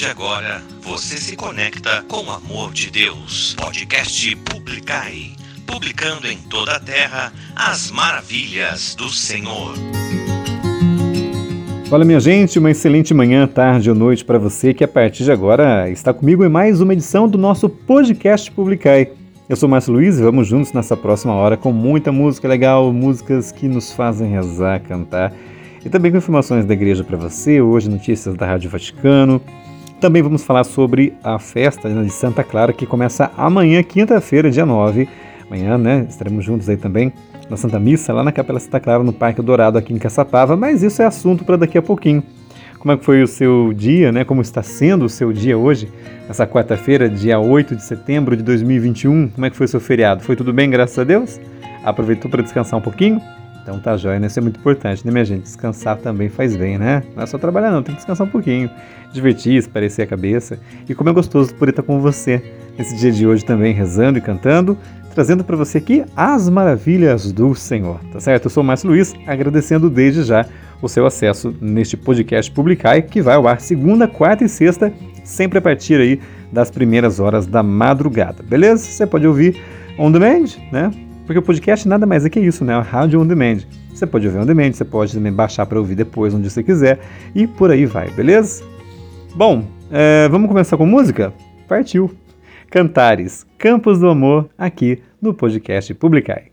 de agora, você se conecta com o amor de Deus. Podcast Publicai. Publicando em toda a terra as maravilhas do Senhor. Fala minha gente, uma excelente manhã, tarde ou noite para você que a partir de agora está comigo em mais uma edição do nosso podcast Publicai. Eu sou Márcio Luiz e vamos juntos nessa próxima hora com muita música legal, músicas que nos fazem rezar, cantar e também com informações da igreja para você, hoje notícias da Rádio Vaticano. Também vamos falar sobre a festa de Santa Clara que começa amanhã, quinta-feira, dia 9. Amanhã, né, estaremos juntos aí também na Santa Missa, lá na Capela Santa Clara, no Parque Dourado, aqui em Caçapava, mas isso é assunto para daqui a pouquinho. Como é que foi o seu dia, né? Como está sendo o seu dia hoje, nessa quarta-feira, dia 8 de setembro de 2021? Como é que foi o seu feriado? Foi tudo bem, graças a Deus? Aproveitou para descansar um pouquinho? Então tá jóia, né? Isso é muito importante, né, minha gente? Descansar também faz bem, né? Não é só trabalhar, não, tem que descansar um pouquinho, divertir, esparecer a cabeça. E como é gostoso poder estar com você nesse dia de hoje também, rezando e cantando, trazendo para você aqui as maravilhas do Senhor, tá certo? Eu sou o Márcio Luiz, agradecendo desde já o seu acesso neste podcast Publicai, que vai ao ar segunda, quarta e sexta, sempre a partir aí das primeiras horas da madrugada, beleza? Você pode ouvir on demand, né? Porque o podcast nada mais é que isso, né? A rádio on demand. Você pode ouvir on demand, você pode também baixar para ouvir depois, onde você quiser, e por aí vai, beleza? Bom, é, vamos começar com música? Partiu! Cantares, Campos do Amor, aqui no podcast Publicai.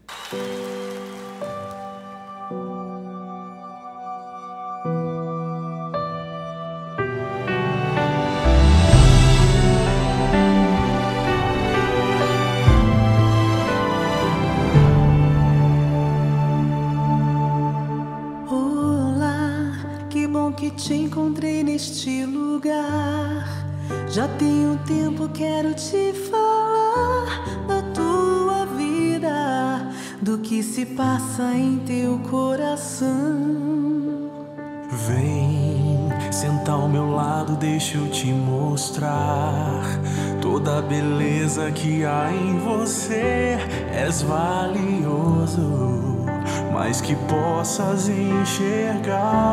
És valioso, mas que possas enxergar.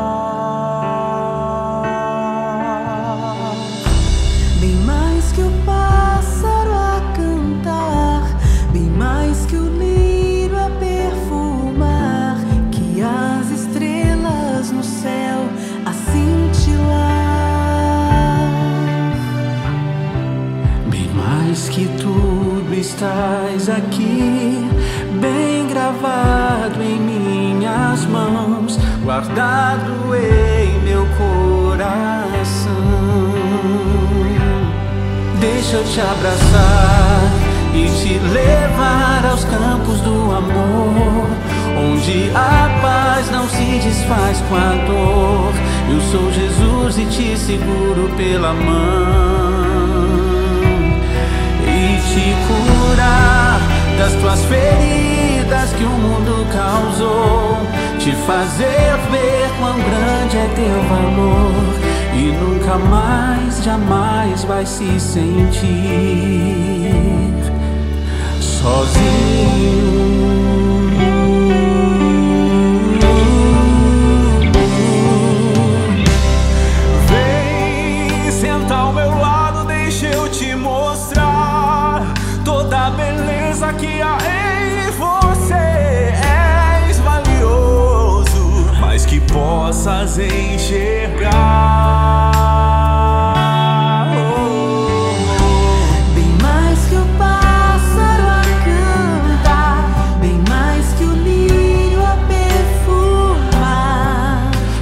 Te abraçar e te levar aos campos do amor, onde a paz não se desfaz com a dor. Eu sou Jesus e te seguro pela mão. E te curar das tuas feridas que o mundo causou, te fazer ver quão grande é teu valor e nunca mais, jamais vai se sentir sozinho.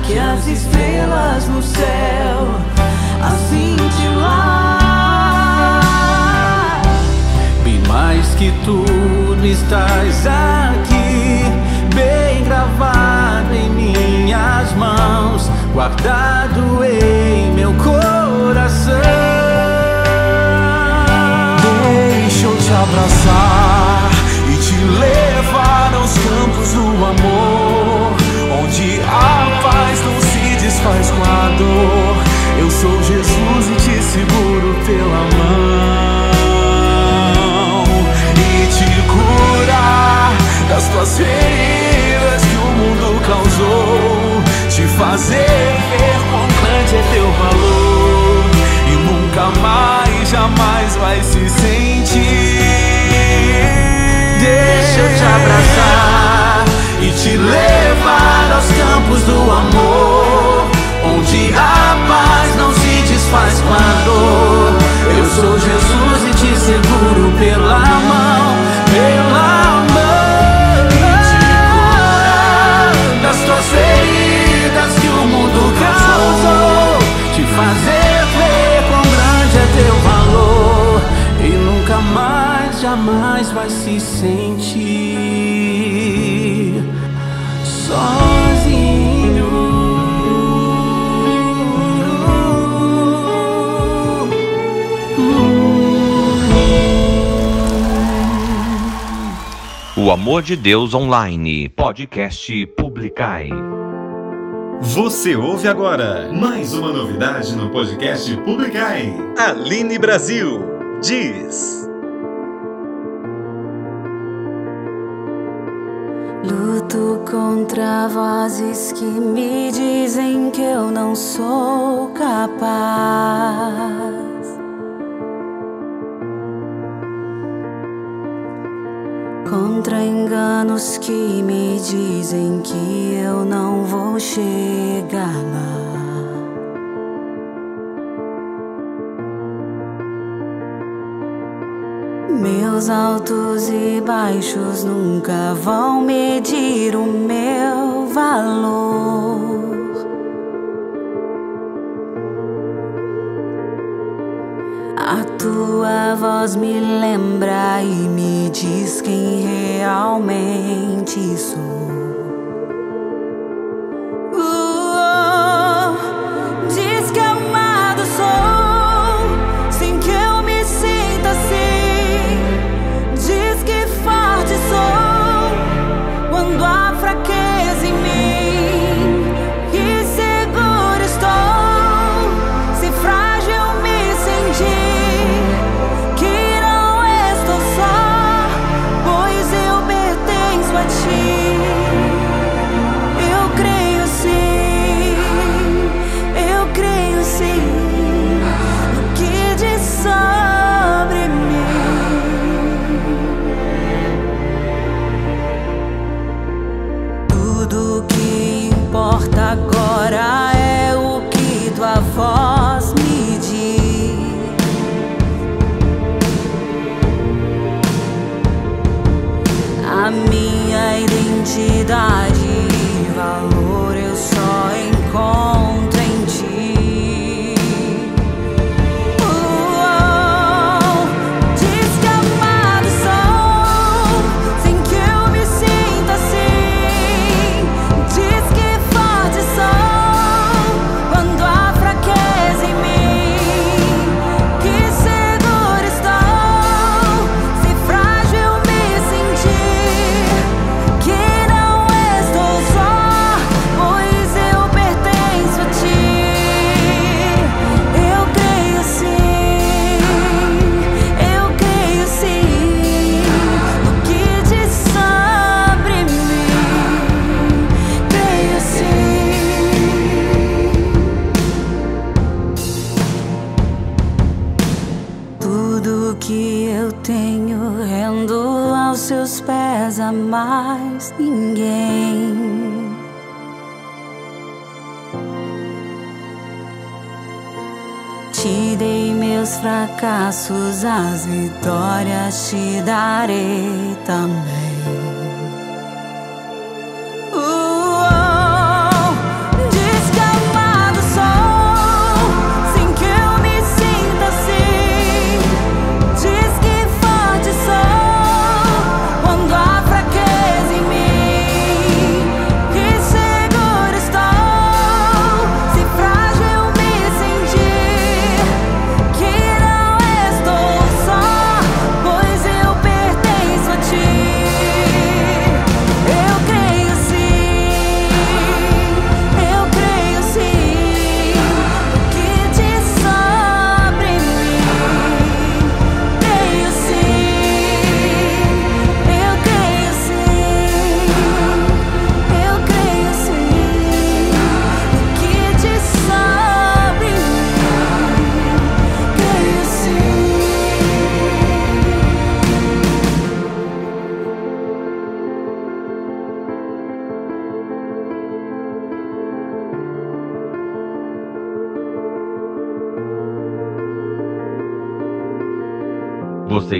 Que as estrelas no céu a cintilar. Bem mais que tudo estás aqui, guardado em meu coração. Deixa eu te abraçar fazer ver quão grande é teu valor e nunca mais, jamais vai se sentir. Deixa eu te abraçar e te levar aos campos do amor, onde a paz não se desfaz com a dor. Eu sou Jesus e te seguro pela mão, jamais vai se sentir O Amor de Deus Online, podcast Publicai. Você ouve agora mais uma novidade no podcast Publicai. Aline Brasil diz. Luto contra vozes que me dizem que eu não sou capaz. Contra enganos que me dizem que eu não vou chegar lá. Meus altos e baixos nunca vão medir o meu valor. A tua voz me lembra e me diz quem realmente sou. Uh, diz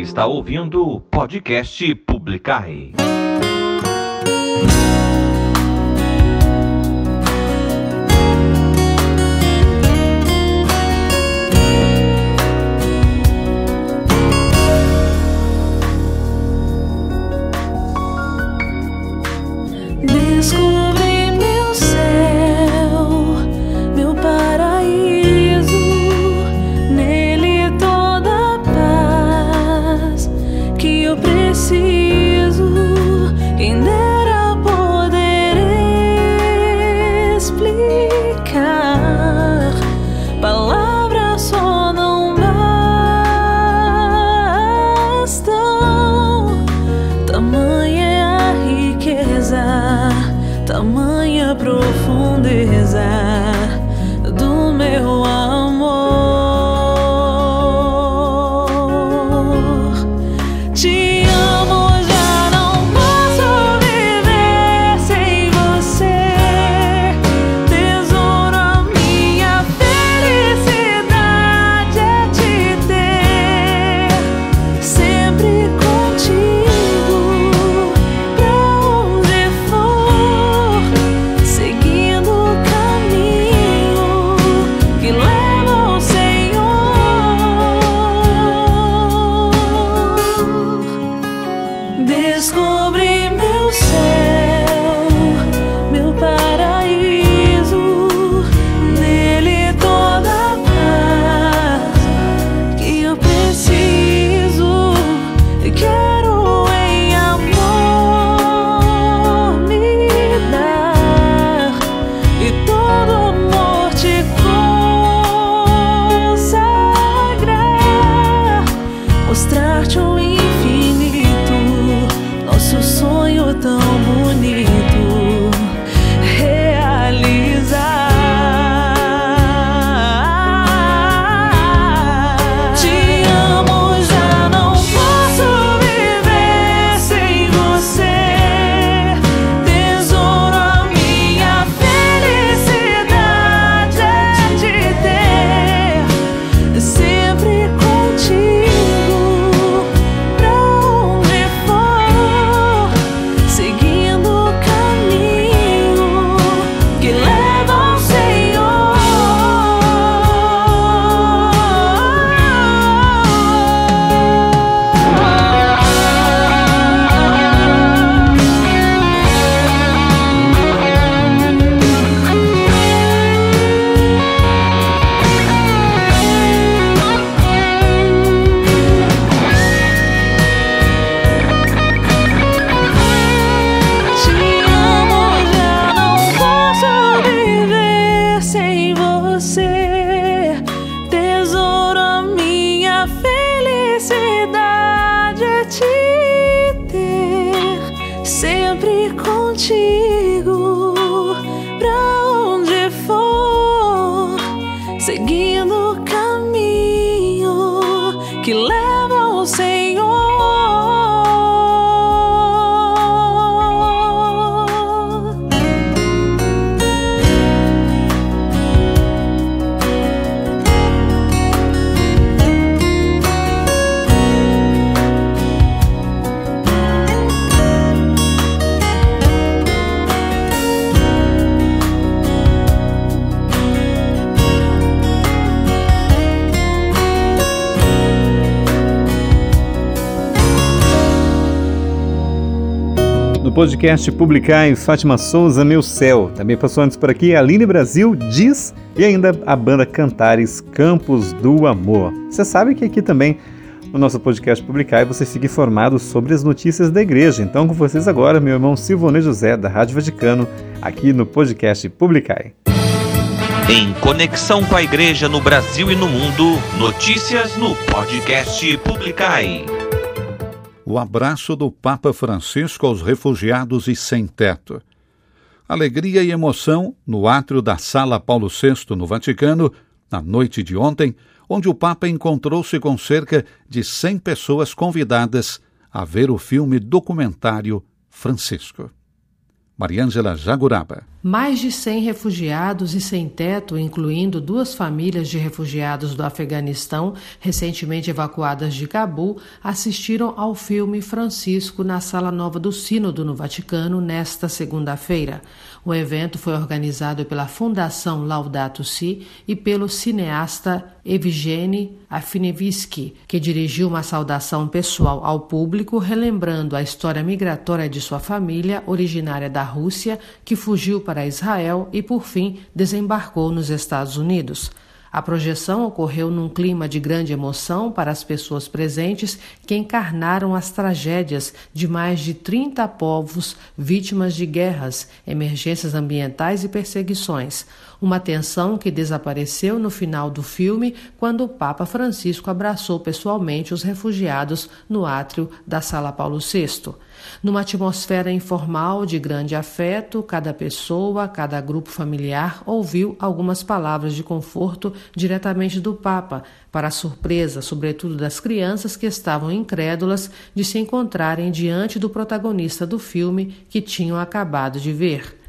está ouvindo o podcast Publicai. Podcast Publicai, Fátima Souza, Meu Céu. Também passou antes por aqui Aline Brasil, Diz e ainda a banda Cantares Campos do Amor. Você sabe que aqui também no nosso podcast Publicai você fica informado sobre as notícias da igreja. Então com vocês agora, meu irmão Silvone José, da Rádio Vaticano, aqui no podcast Publicai. Em conexão com a igreja no Brasil e no mundo, notícias no podcast Publicai o abraço do Papa Francisco aos refugiados e sem teto. Alegria e emoção no átrio da Sala Paulo VI, no Vaticano, na noite de ontem, onde o Papa encontrou-se com cerca de 100 pessoas convidadas a ver o filme documentário Francisco. Mariângela Jaguraba. Mais de 100 refugiados e sem teto, incluindo duas famílias de refugiados do Afeganistão recentemente evacuadas de Cabul, assistiram ao filme Francisco na Sala Nova do Sínodo no Vaticano nesta segunda-feira. O evento foi organizado pela Fundação Laudato Si e pelo cineasta Evgeny Afinevsky, que dirigiu uma saudação pessoal ao público, relembrando a história migratória de sua família, originária da Rússia, que fugiu para Israel e, por fim, desembarcou nos Estados Unidos. A projeção ocorreu num clima de grande emoção para as pessoas presentes que encarnaram as tragédias de mais de 30 povos vítimas de guerras, emergências ambientais e perseguições. Uma tensão que desapareceu no final do filme quando o Papa Francisco abraçou pessoalmente os refugiados no átrio da Sala Paulo VI. Numa atmosfera informal de grande afeto, cada pessoa, cada grupo familiar ouviu algumas palavras de conforto diretamente do Papa, para a surpresa, sobretudo das crianças que estavam incrédulas de se encontrarem diante do protagonista do filme que tinham acabado de ver.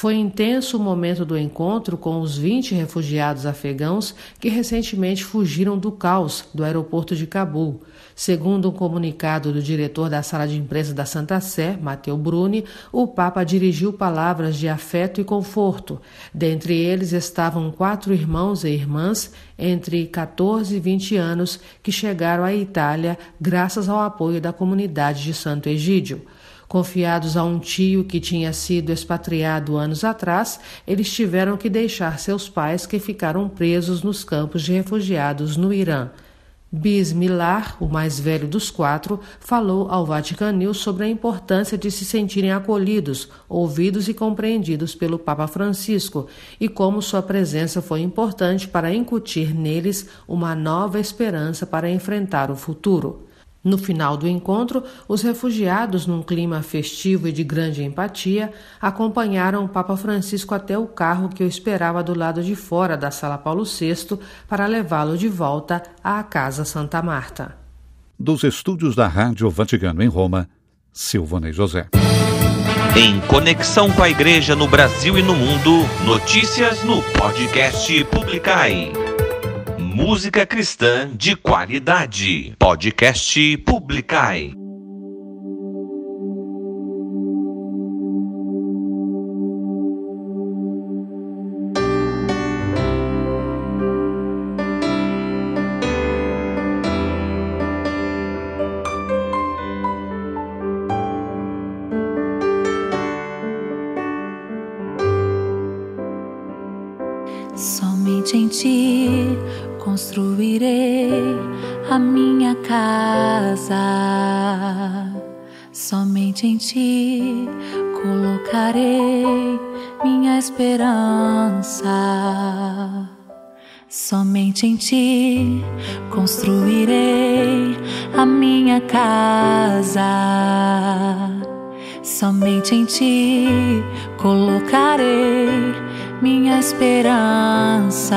Foi intenso o momento do encontro com os 20 refugiados afegãos que recentemente fugiram do caos do aeroporto de Cabul. Segundo um comunicado do diretor da sala de imprensa da Santa Sé, Matteo Bruni, o Papa dirigiu palavras de afeto e conforto. Dentre eles estavam quatro irmãos e irmãs entre 14 e 20 anos que chegaram à Itália graças ao apoio da comunidade de Santo Egídio. Confiados a um tio que tinha sido expatriado anos atrás, eles tiveram que deixar seus pais que ficaram presos nos campos de refugiados no Irã. Bismillah, o mais velho dos quatro, falou ao Vatican News sobre a importância de se sentirem acolhidos, ouvidos e compreendidos pelo Papa Francisco e como sua presença foi importante para incutir neles uma nova esperança para enfrentar o futuro. No final do encontro, os refugiados, num clima festivo e de grande empatia, acompanharam o Papa Francisco até o carro que o esperava do lado de fora da Sala Paulo VI para levá-lo de volta à Casa Santa Marta. Dos estúdios da Rádio Vaticano em Roma, Silvana José. Em conexão com a Igreja no Brasil e no mundo, notícias no podcast Publicai música cristã de qualidade. Podcast Publicai. Ti construirei a minha casa. Somente em ti colocarei minha esperança.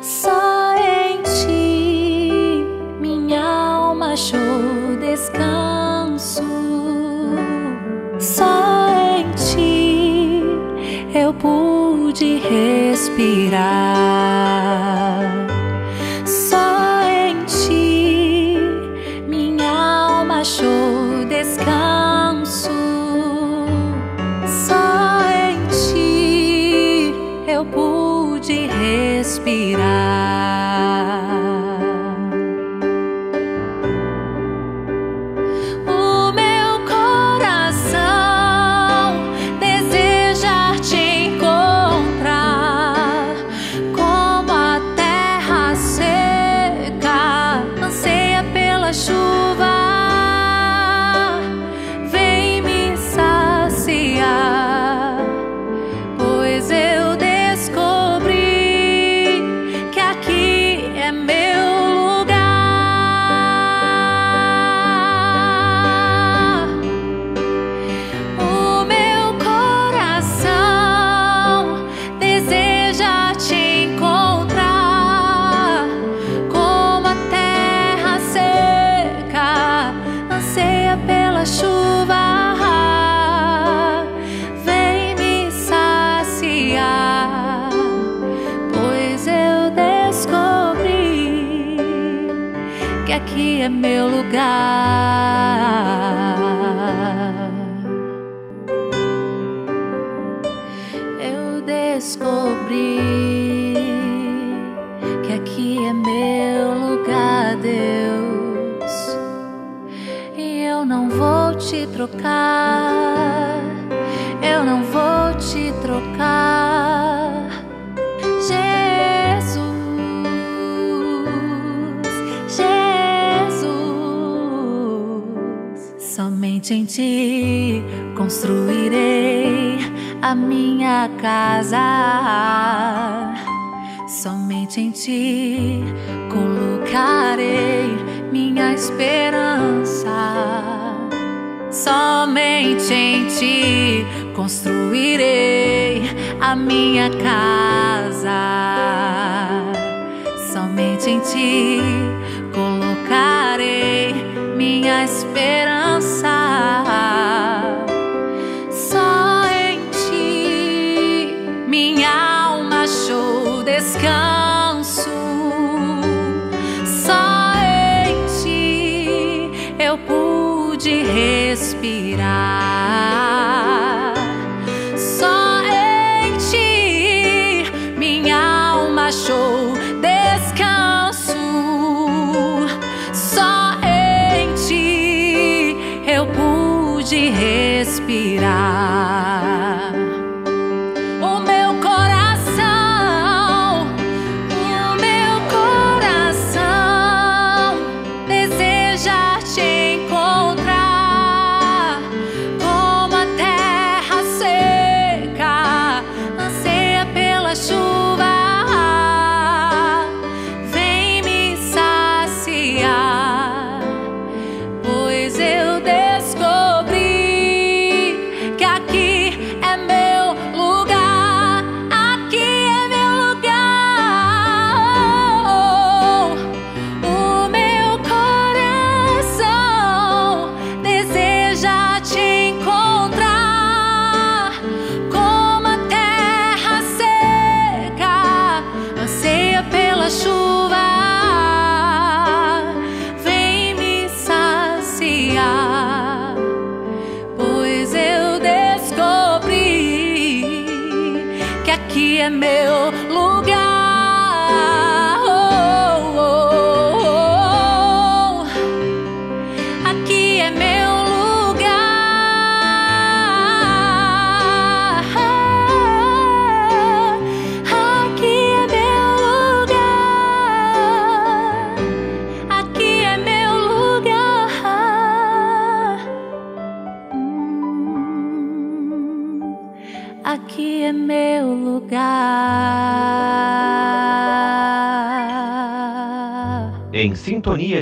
Só em ti minha alma achou descanso. Só em ti eu pude respirar.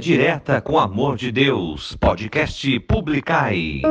direta com amor de Deus. Podcast Publicai.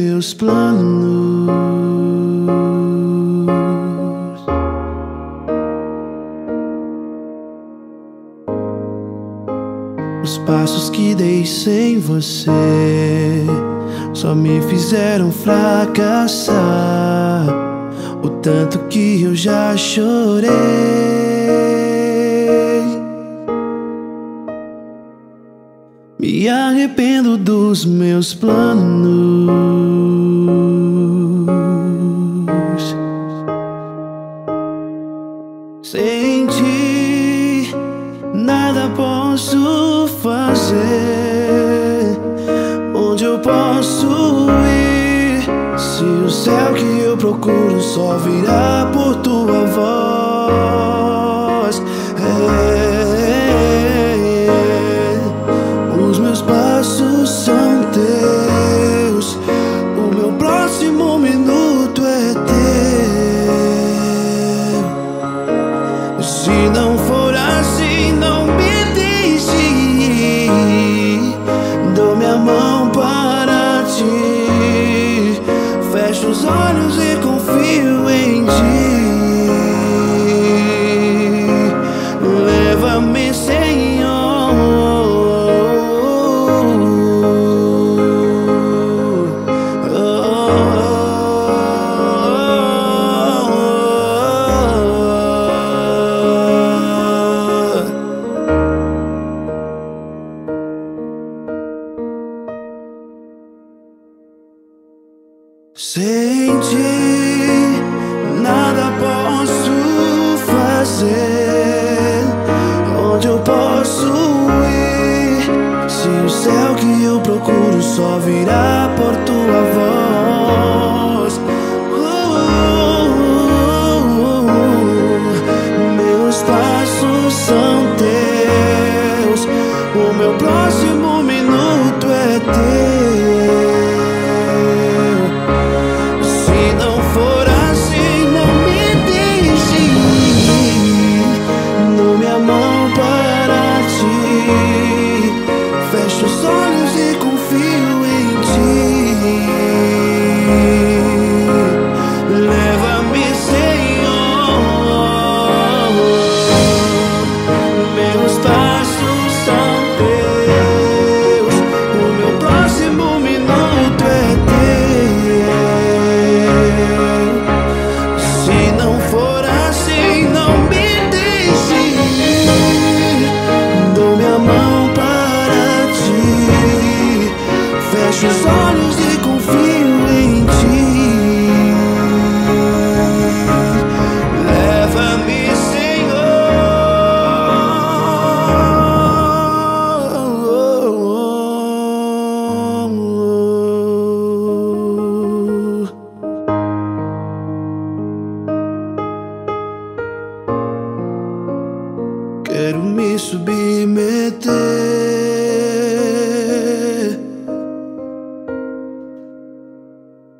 teus planos. Os passos que dei sem você só me fizeram fracassar. O tanto que eu já chorei. Me arrependo dos meus planos. Sem ti, nada posso fazer. Onde eu posso ir? Se o céu que eu procuro só virar?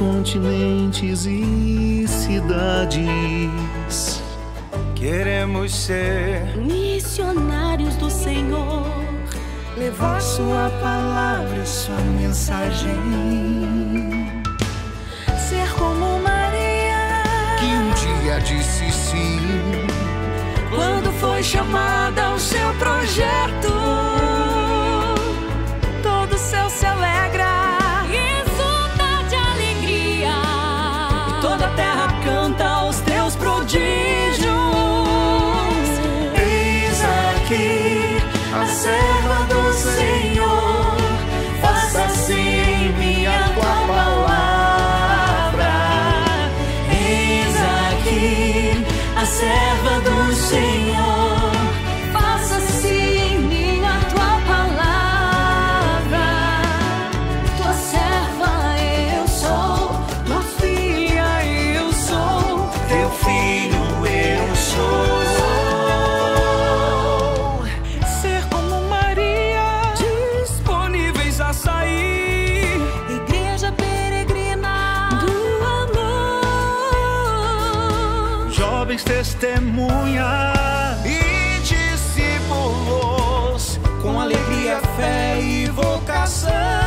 continentes e cidades. Queremos ser missionários do Senhor, levar Sua palavra, Sua mensagem. Ser como Maria, que um dia disse sim, quando foi chamada ao seu projeto. Em mim a tua palavra.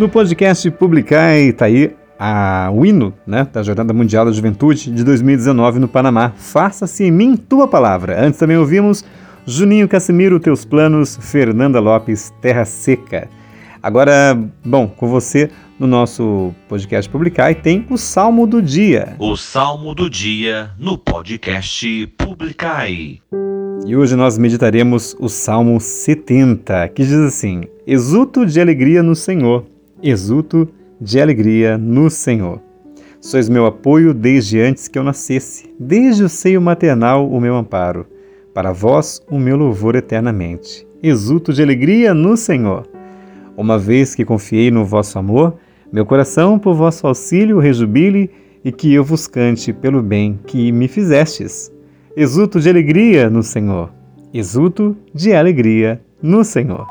No podcast Publicai tá aí a, o hino né, da Jornada Mundial da Juventude de 2019 no Panamá. Faça-se em mim tua palavra. Antes também ouvimos Juninho Casimiro, Teus Planos, Fernanda Lopes, Terra Seca. Agora, bom, com você no nosso podcast Publicai tem o Salmo do Dia. O Salmo do Dia no podcast Publicai. E hoje nós meditaremos o Salmo 70, que diz assim: Exulto de alegria no Senhor, exulto de alegria no Senhor. Sois meu apoio desde antes que eu nascesse, desde o seio maternal o meu amparo. Para vós o meu louvor eternamente. Exulto de alegria no Senhor. Uma vez que confiei no vosso amor, meu coração por vosso auxílio rejubile e que eu vos cante pelo bem que me fizestes. Exulto de alegria no Senhor. Exulto de alegria no Senhor.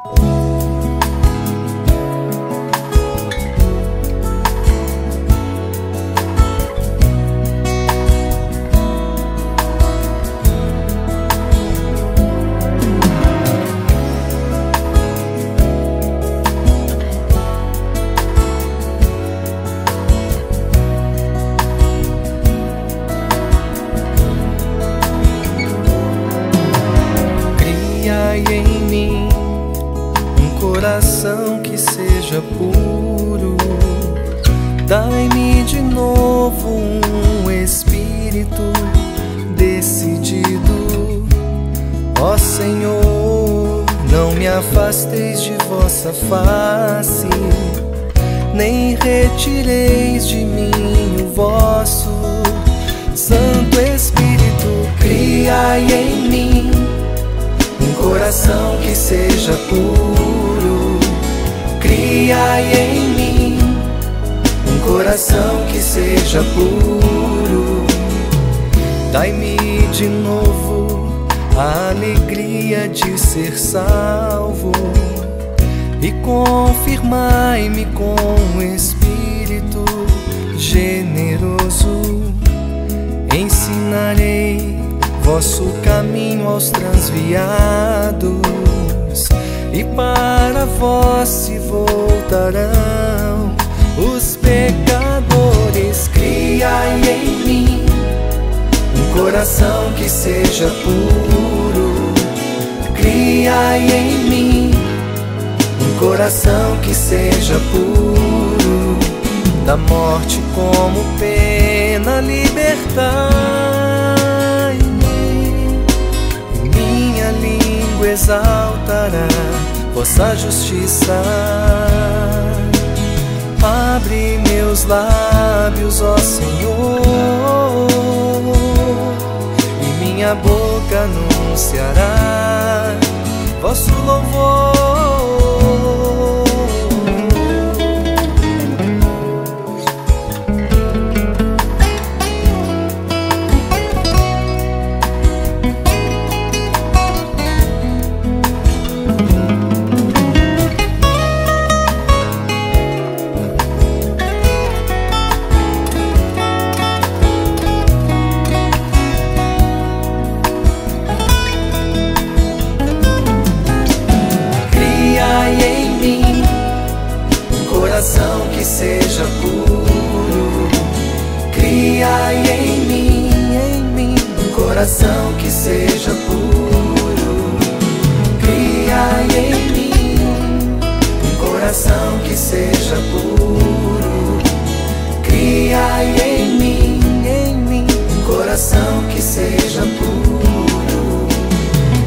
Retireis de mim o vosso Santo Espírito. Criai em mim um coração que seja puro. Criai em mim um coração que seja puro. Dai-me de novo a alegria de ser salvo e confirmai-me com um espírito generoso. Ensinarei vosso caminho aos transviados, e para vós se voltarão os pecadores. Criai em mim um coração que seja puro. Criai em mim um coração que seja puro. Da morte como pena libertai-me. Minha língua exaltará vossa justiça. Abre meus lábios, ó Senhor, e minha boca anunciará vosso louvor. Coração que seja puro. Cria em mim um coração que seja puro. Cria em mim, em mim um coração que seja puro.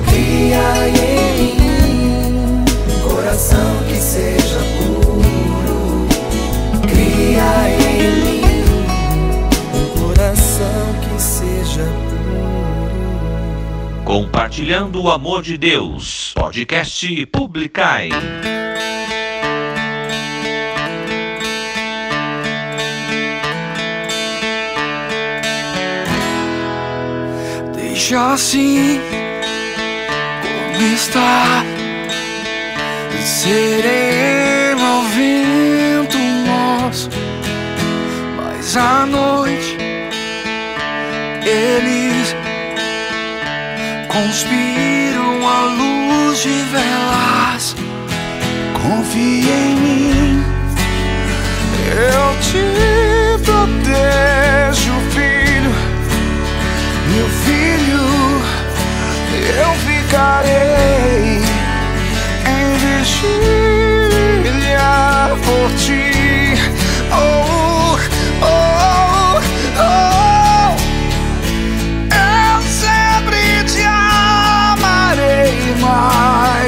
Cria em mim um coração que seja puro. Cria em mim Compartilhando o amor de Deus. Podcast Publicai. Deixa assim como está. Sereno ao vento nosso, mas à noite eles conspiram à luz de velas. Confia em mim, eu te protejo, filho. Meu filho, eu ficarei em vigília por ti. Oh, oh, oh. Mas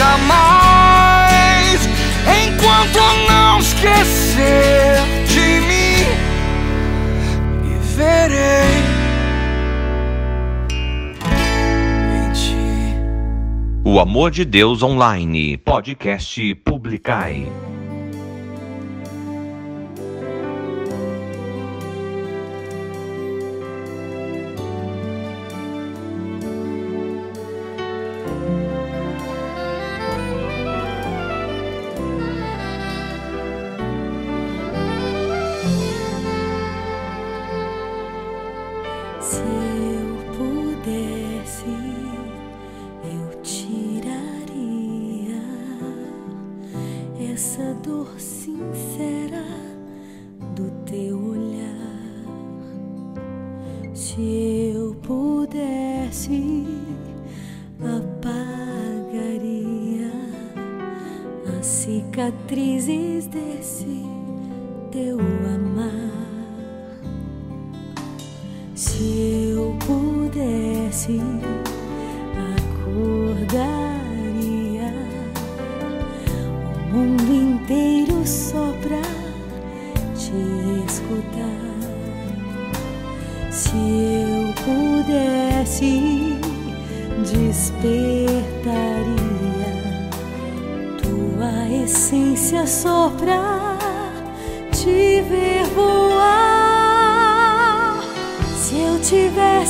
jamais. Enquanto não esquecer de mim, viverei em ti. O Amor de Deus Online. Podcast Publicai.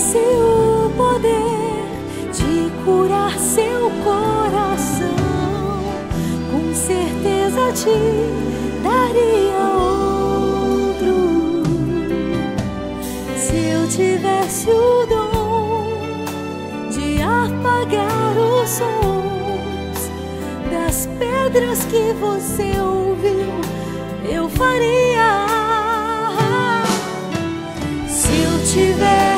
tivesse o poder de curar seu coração, com certeza te daria outro. Se eu tivesse o dom de apagar os sons das pedras que você ouviu, eu faria. Se eu tivesse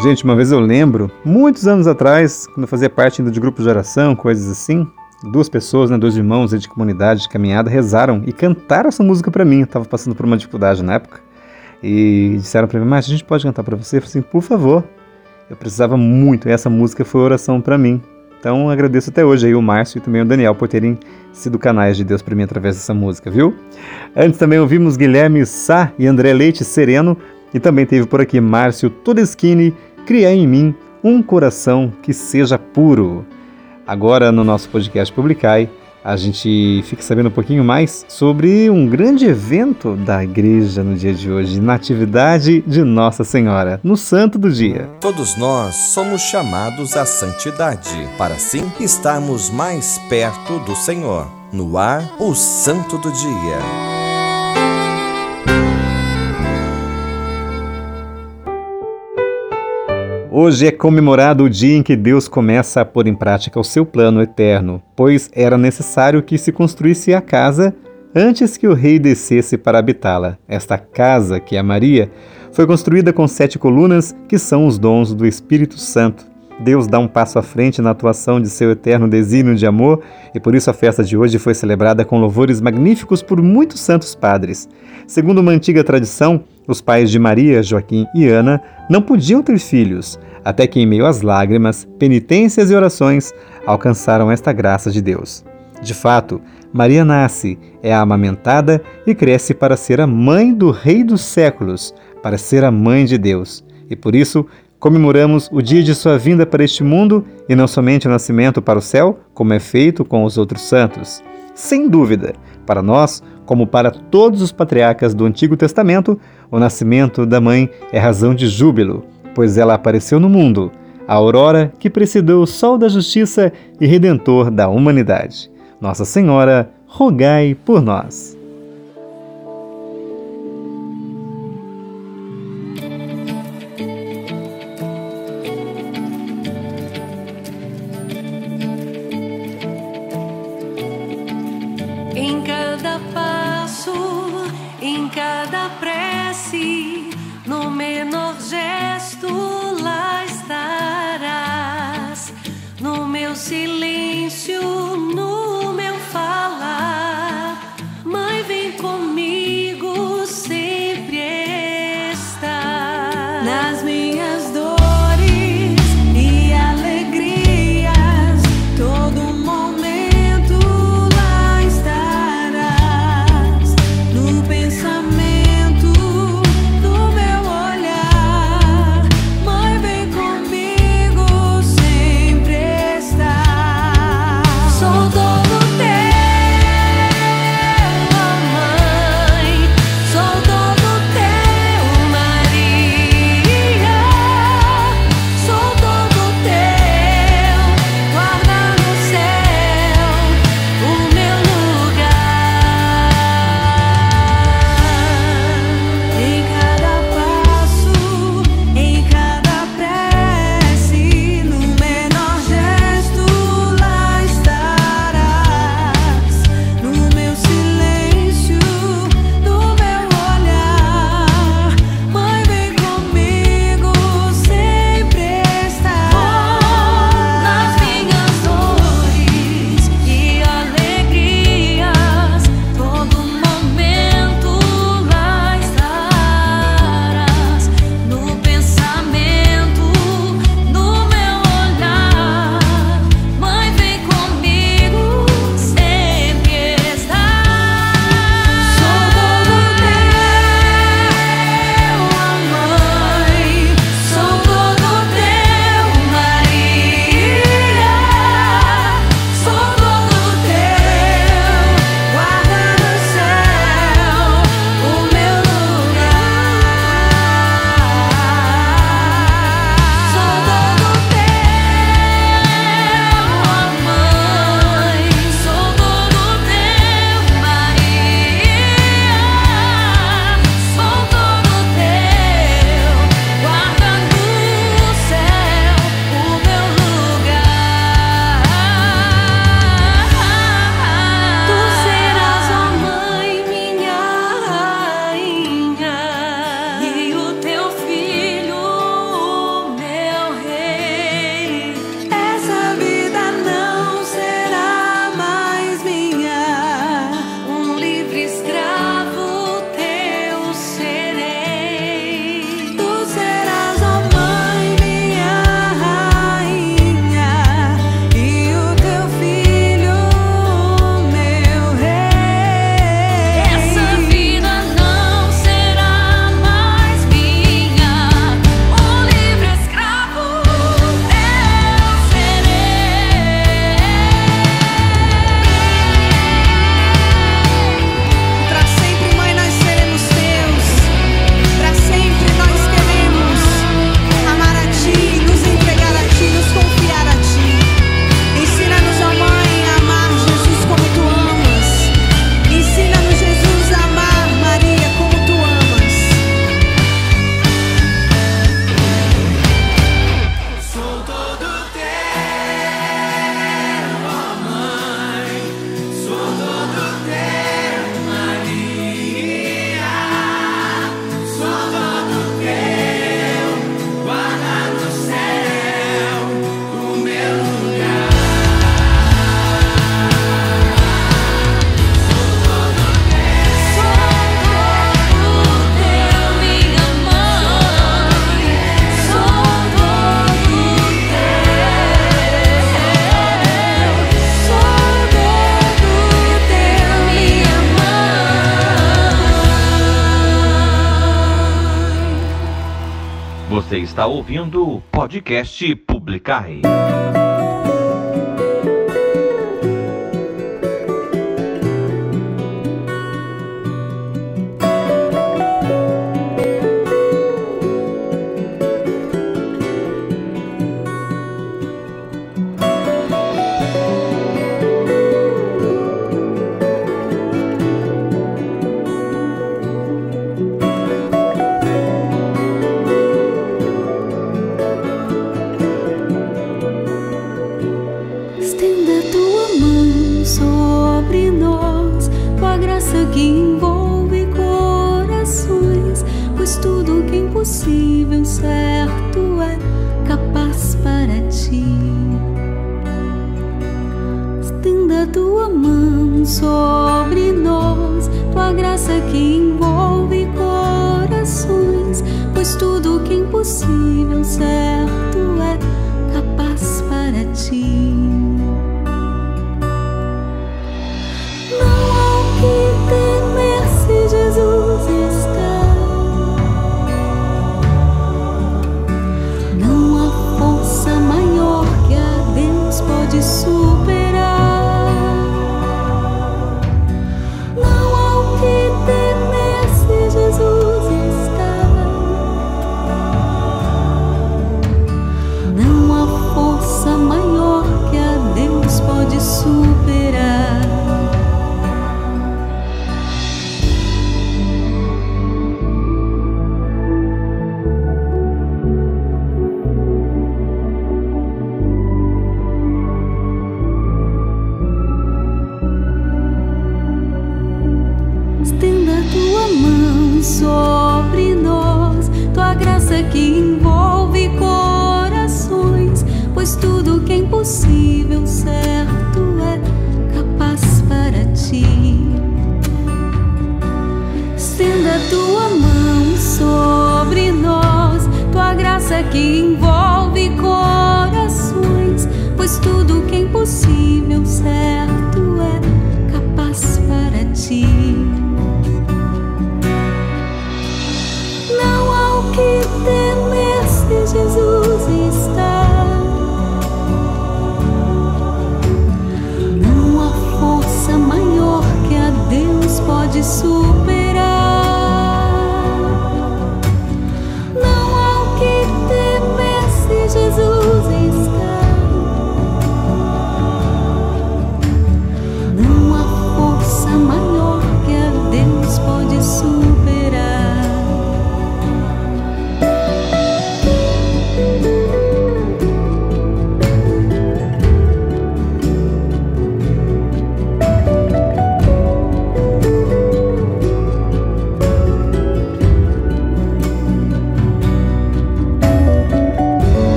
Gente, uma vez eu lembro, muitos anos atrás, quando eu fazia parte ainda de grupos de oração, coisas assim, duas pessoas, né, dois irmãos de comunidade de caminhada rezaram e cantaram essa música para mim. Eu tava passando por uma dificuldade na época. E disseram para mim, mas a gente pode cantar para você? Eu falei assim, por favor. Eu precisava muito, essa música foi oração para mim. Então agradeço até hoje aí o Márcio e também o Daniel por terem sido canais de Deus para mim através dessa música, viu? Antes também ouvimos Guilherme Sá e André Leite Sereno e também teve por aqui Márcio Todeschini Cria em mim um coração que seja puro. Agora, no nosso podcast Publicai, a gente fica sabendo um pouquinho mais sobre um grande evento da igreja no dia de hoje, Natividade de Nossa Senhora, no Santo do Dia. Todos nós somos chamados à santidade, para assim estarmos mais perto do Senhor. No ar, o Santo do Dia. Hoje é comemorado o dia em que Deus começa a pôr em prática o seu plano eterno, pois era necessário que se construísse a casa antes que o rei descesse para habitá-la. Esta casa, que é Maria, foi construída com sete colunas, que são os dons do Espírito Santo. Deus dá um passo à frente na atuação de seu eterno desígnio de amor, e por isso a festa de hoje foi celebrada com louvores magníficos por muitos santos padres. Segundo uma antiga tradição, os pais de Maria, Joaquim e Ana não podiam ter filhos, até que, em meio às lágrimas, penitências e orações, alcançaram esta graça de Deus. De fato, Maria nasce, é amamentada e cresce para ser a mãe do Rei dos séculos, para ser a mãe de Deus. E por isso, comemoramos o dia de sua vinda para este mundo e não somente o nascimento para o céu, como é feito com os outros santos. Sem dúvida, para nós, como para todos os patriarcas do Antigo Testamento, o nascimento da mãe é razão de júbilo pois ela apareceu no mundo, a aurora que precedeu o sol da justiça e redentor da humanidade. Nossa Senhora, rogai por nós. Ouvindo o podcast Publicai.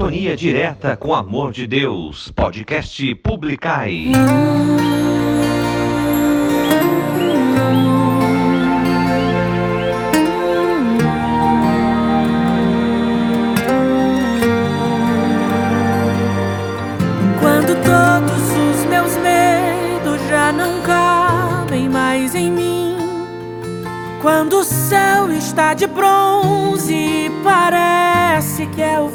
Sintonia direta com amor de Deus. Podcast Publicai. Quando todos os meus medos já não cabem mais em mim. Quando o céu está de bronze e parece que é o.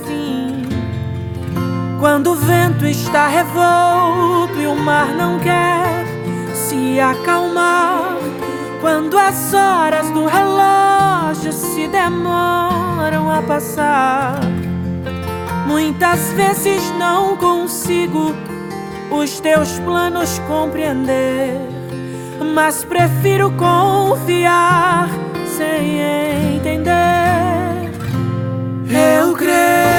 Quando o vento está revolto e o mar não quer se acalmar. Quando as horas do relógio se demoram a passar. Muitas vezes não consigo os teus planos compreender, mas prefiro confiar sem entender. Eu creio.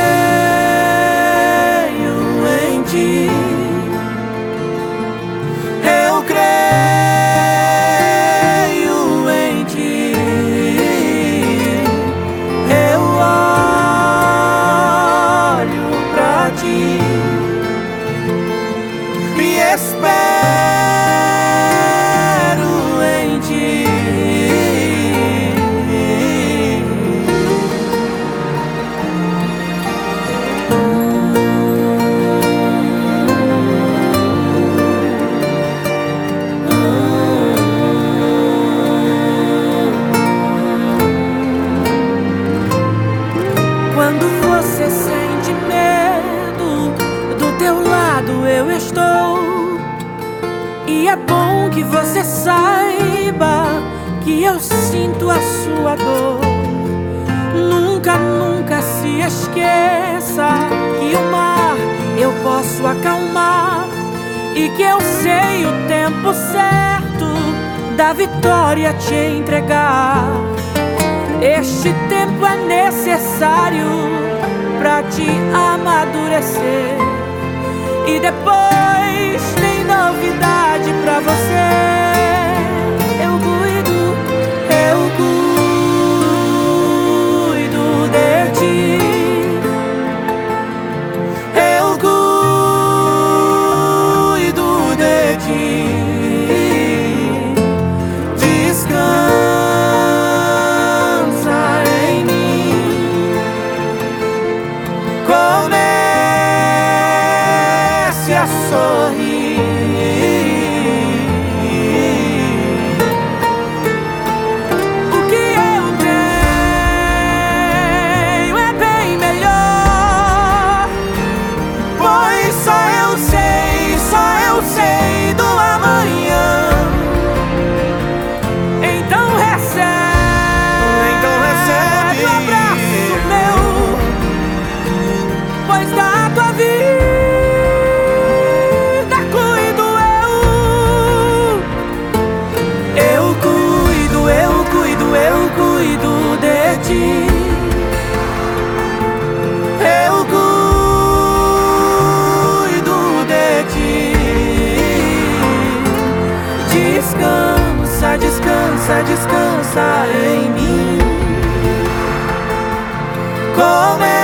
É bom que você saiba que eu sinto a sua dor. Nunca, nunca se esqueça que o mar eu posso acalmar e que eu sei o tempo certo da vitória te entregar. Este tempo é necessário para te amadurecer. E depois tem novidade para você. come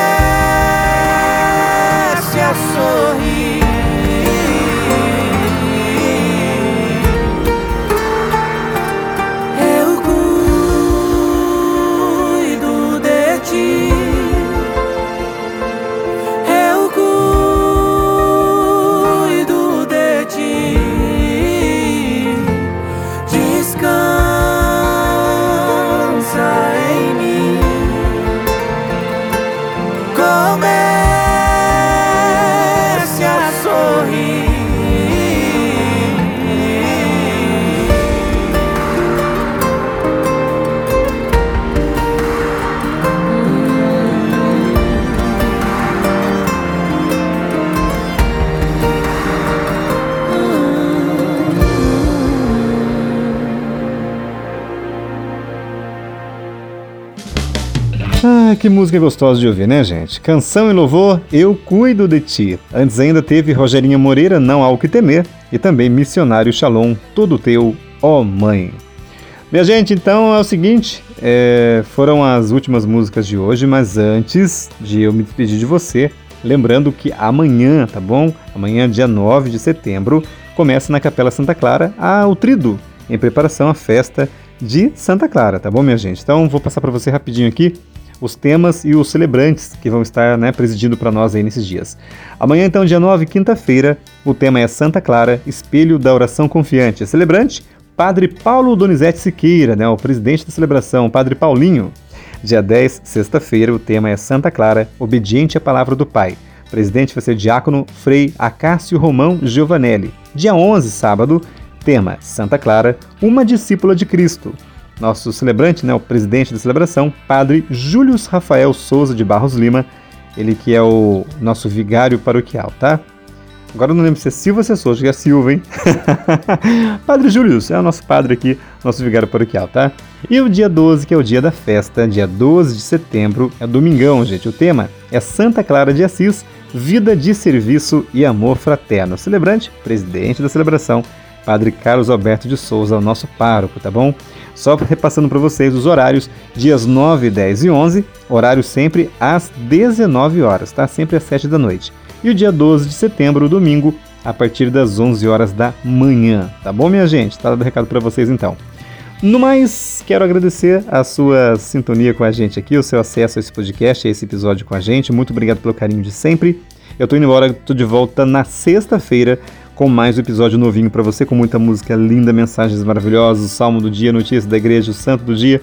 que música gostosa de ouvir, né, gente? Canção e louvor, Eu Cuido de Ti. Antes ainda teve Rogerinha Moreira, Não Há O Que Temer, e também Missionário Shalom, Todo Teu, Ó Mãe. Minha gente, então é o seguinte, é, foram as últimas músicas de hoje, mas antes de eu me despedir de você, lembrando que amanhã, tá bom? Amanhã, dia 9 de setembro, começa na Capela Santa Clara a, o Trido, em preparação à festa de Santa Clara, tá bom, minha gente? Então vou passar para você rapidinho aqui os temas e os celebrantes que vão estar né, presidindo para nós aí nesses dias. Amanhã, então, dia 9, quinta-feira, o tema é Santa Clara, Espelho da Oração Confiante. Celebrante, Padre Paulo Donizete Siqueira, né, o presidente da celebração, Padre Paulinho. Dia 10, sexta-feira, o tema é Santa Clara, Obediente à Palavra do Pai. Presidente vai ser Diácono Frei Acácio Romão Giovanelli. Dia 11, sábado, tema Santa Clara, uma discípula de Cristo. Nosso celebrante, né, o presidente da celebração, Padre Júlio Rafael Souza de Barros Lima, ele que é o nosso vigário paroquial, tá? Agora eu não lembro se é Silva ou se é Souza, que é Silva, hein? padre Júlio é o nosso padre aqui, nosso vigário paroquial, tá? E o dia 12, que é o dia da festa, dia 12 de setembro, é domingão, gente. O tema é Santa Clara de Assis, Vida de Serviço e Amor Fraterno. Celebrante, presidente da celebração, Padre Carlos Alberto de Souza, o nosso pároco, tá bom? Só repassando para vocês os horários, dias 9, 10 e 11, horário sempre às 19 horas, tá? Sempre às 7 da noite. E o dia 12 de setembro, domingo, a partir das 11 horas da manhã, tá bom, minha gente? Tá dado recado para vocês então. No mais, quero agradecer a sua sintonia com a gente aqui, o seu acesso a esse podcast, a esse episódio com a gente. Muito obrigado pelo carinho de sempre. Eu tô indo embora, tô de volta na sexta-feira com mais um episódio novinho para você, com muita música linda, mensagens maravilhosas, o salmo do dia, notícias da igreja, o santo do dia.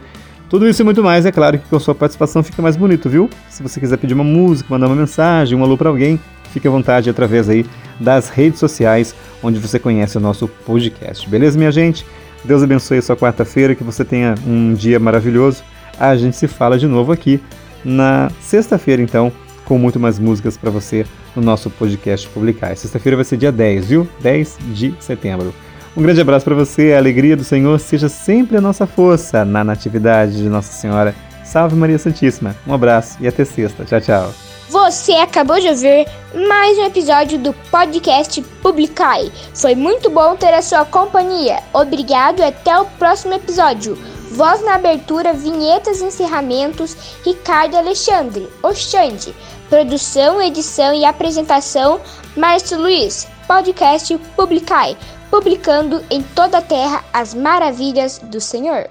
Tudo isso e muito mais, é claro que com sua participação fica mais bonito, viu? Se você quiser pedir uma música, mandar uma mensagem, um alô para alguém, fique à vontade através aí das redes sociais onde você conhece o nosso podcast. Beleza, minha gente? Deus abençoe a sua quarta-feira, que você tenha um dia maravilhoso. A gente se fala de novo aqui na sexta-feira, então, com muito mais músicas para você no nosso podcast publicar. Sexta-feira vai ser dia 10, viu? 10 de setembro. Um grande abraço para você, a alegria do Senhor seja sempre a nossa força na natividade de Nossa Senhora. Salve Maria Santíssima. Um abraço e até sexta. Tchau, tchau. Você acabou de ouvir mais um episódio do podcast Publicai. Foi muito bom ter a sua companhia. Obrigado e até o próximo episódio. Voz na abertura, vinhetas e encerramentos, Ricardo Alexandre, Oxande. Produção, edição e apresentação, Márcio Luiz. Podcast Publicai publicando em toda a terra as maravilhas do Senhor.